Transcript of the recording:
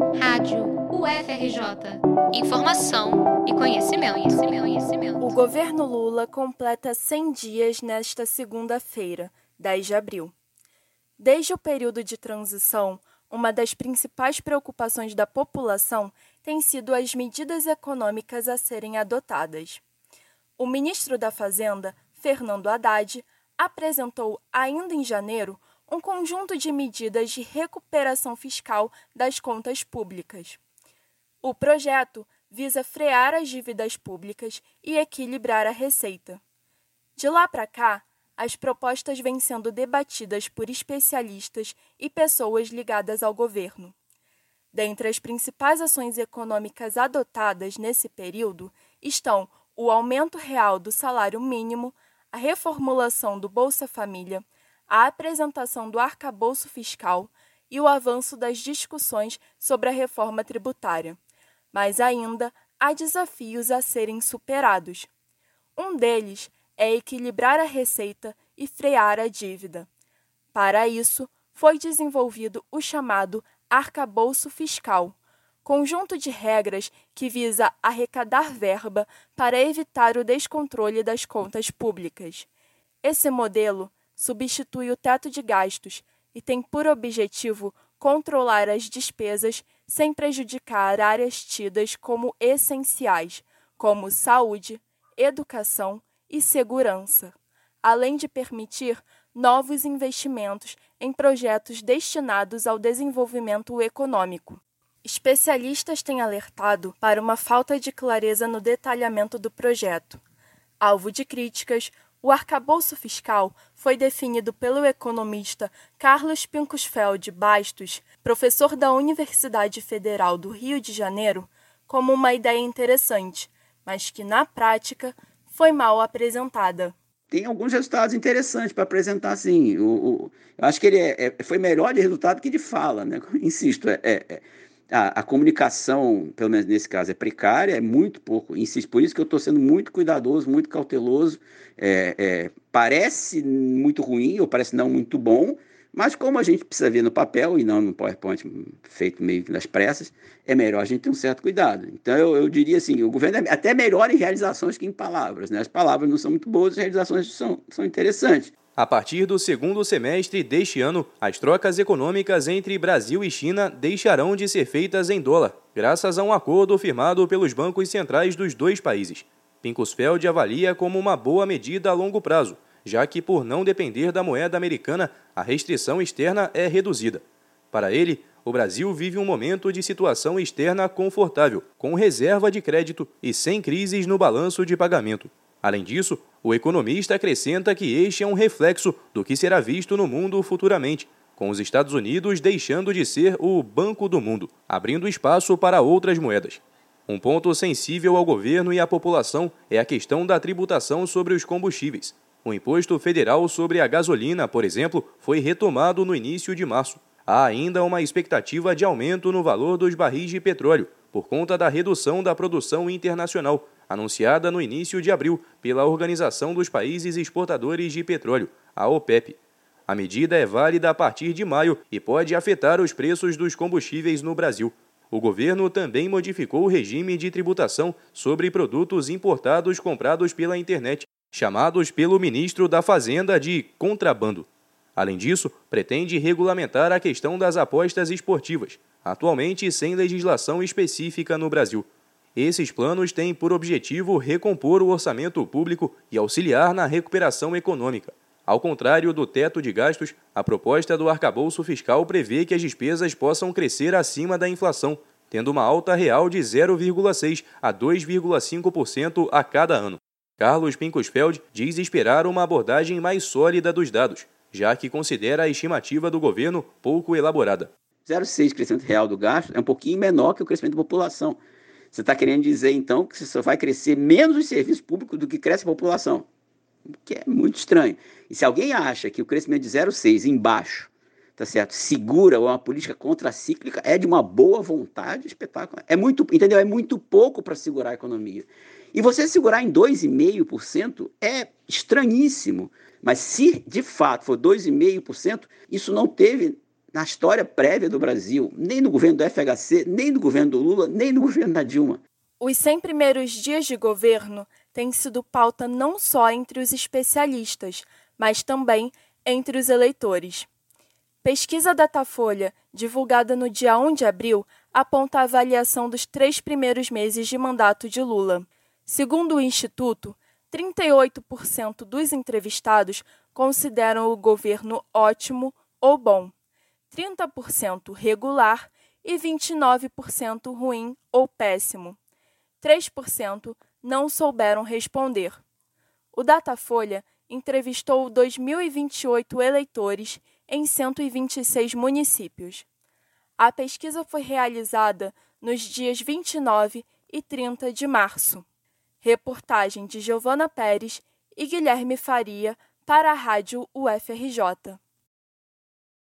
Rádio UFRJ. Informação e conhecimento, conhecimento, conhecimento. O governo Lula completa 100 dias nesta segunda-feira, 10 de abril. Desde o período de transição, uma das principais preocupações da população tem sido as medidas econômicas a serem adotadas. O ministro da Fazenda, Fernando Haddad, apresentou ainda em janeiro um conjunto de medidas de recuperação fiscal das contas públicas. O projeto visa frear as dívidas públicas e equilibrar a receita. De lá para cá, as propostas vêm sendo debatidas por especialistas e pessoas ligadas ao governo. Dentre as principais ações econômicas adotadas nesse período estão o aumento real do salário mínimo, a reformulação do Bolsa Família, a apresentação do arcabouço fiscal e o avanço das discussões sobre a reforma tributária. Mas ainda há desafios a serem superados. Um deles é equilibrar a receita e frear a dívida. Para isso, foi desenvolvido o chamado arcabouço fiscal, conjunto de regras que visa arrecadar verba para evitar o descontrole das contas públicas. Esse modelo substitui o teto de gastos e tem por objetivo controlar as despesas sem prejudicar áreas tidas como essenciais, como saúde, educação e segurança, além de permitir novos investimentos em projetos destinados ao desenvolvimento econômico. Especialistas têm alertado para uma falta de clareza no detalhamento do projeto. Alvo de críticas, o arcabouço fiscal foi definido pelo economista Carlos Pincusfeld Bastos, professor da Universidade Federal do Rio de Janeiro, como uma ideia interessante, mas que, na prática, foi mal apresentada. Tem alguns resultados interessantes para apresentar, sim. O, eu acho que ele é, é, foi melhor de resultado que de fala, né? Insisto, é, é, é a, a, comunicação, pelo menos nesse caso, é precária, é muito pouco. Insisto, por isso que eu estou sendo muito cuidadoso, muito cauteloso. É, é, parece muito ruim, ou parece não muito bom, mas como a gente precisa ver no papel e não no PowerPoint feito meio que nas pressas, é melhor a gente ter um certo cuidado. Então eu, eu diria assim, o governo é até melhor em realizações que em palavras. Né? As palavras não são muito boas, as realizações são, são interessantes. A partir do segundo semestre deste ano, as trocas econômicas entre Brasil e China deixarão de ser feitas em dólar, graças a um acordo firmado pelos bancos centrais dos dois países. Pincusfeld avalia como uma boa medida a longo prazo, já que, por não depender da moeda americana, a restrição externa é reduzida. Para ele, o Brasil vive um momento de situação externa confortável, com reserva de crédito e sem crises no balanço de pagamento. Além disso, o economista acrescenta que este é um reflexo do que será visto no mundo futuramente, com os Estados Unidos deixando de ser o Banco do Mundo, abrindo espaço para outras moedas. Um ponto sensível ao governo e à população é a questão da tributação sobre os combustíveis. O imposto federal sobre a gasolina, por exemplo, foi retomado no início de março. Há ainda uma expectativa de aumento no valor dos barris de petróleo, por conta da redução da produção internacional, anunciada no início de abril pela Organização dos Países Exportadores de Petróleo, a OPEP. A medida é válida a partir de maio e pode afetar os preços dos combustíveis no Brasil. O governo também modificou o regime de tributação sobre produtos importados comprados pela internet, chamados pelo ministro da Fazenda de contrabando. Além disso, pretende regulamentar a questão das apostas esportivas, atualmente sem legislação específica no Brasil. Esses planos têm por objetivo recompor o orçamento público e auxiliar na recuperação econômica. Ao contrário do teto de gastos, a proposta do arcabouço fiscal prevê que as despesas possam crescer acima da inflação, tendo uma alta real de 0,6% a 2,5% a cada ano. Carlos Pincosfeld diz esperar uma abordagem mais sólida dos dados, já que considera a estimativa do governo pouco elaborada. 0,6% crescimento real do gasto é um pouquinho menor que o crescimento da população. Você está querendo dizer, então, que só vai crescer menos os serviços públicos do que cresce a população, o que é muito estranho. E se alguém acha que o crescimento de 0,6 embaixo tá certo? Segura ou é uma política contracíclica é de uma boa vontade espetacular. É muito, entendeu? É muito pouco para segurar a economia. E você segurar em 2,5% é estranhíssimo. Mas se de fato for 2,5%, isso não teve na história prévia do Brasil, nem no governo do FHC, nem no governo do Lula, nem no governo da Dilma. Os 100 primeiros dias de governo têm sido pauta não só entre os especialistas, mas também entre os eleitores. Pesquisa Datafolha, divulgada no dia 1 de abril, aponta a avaliação dos três primeiros meses de mandato de Lula. Segundo o Instituto, 38% dos entrevistados consideram o governo ótimo ou bom, 30% regular e 29% ruim ou péssimo. 3% não souberam responder. O Datafolha entrevistou 2.028 eleitores em 126 municípios. A pesquisa foi realizada nos dias 29 e 30 de março. Reportagem de Giovana Pérez e Guilherme Faria para a Rádio UFRJ.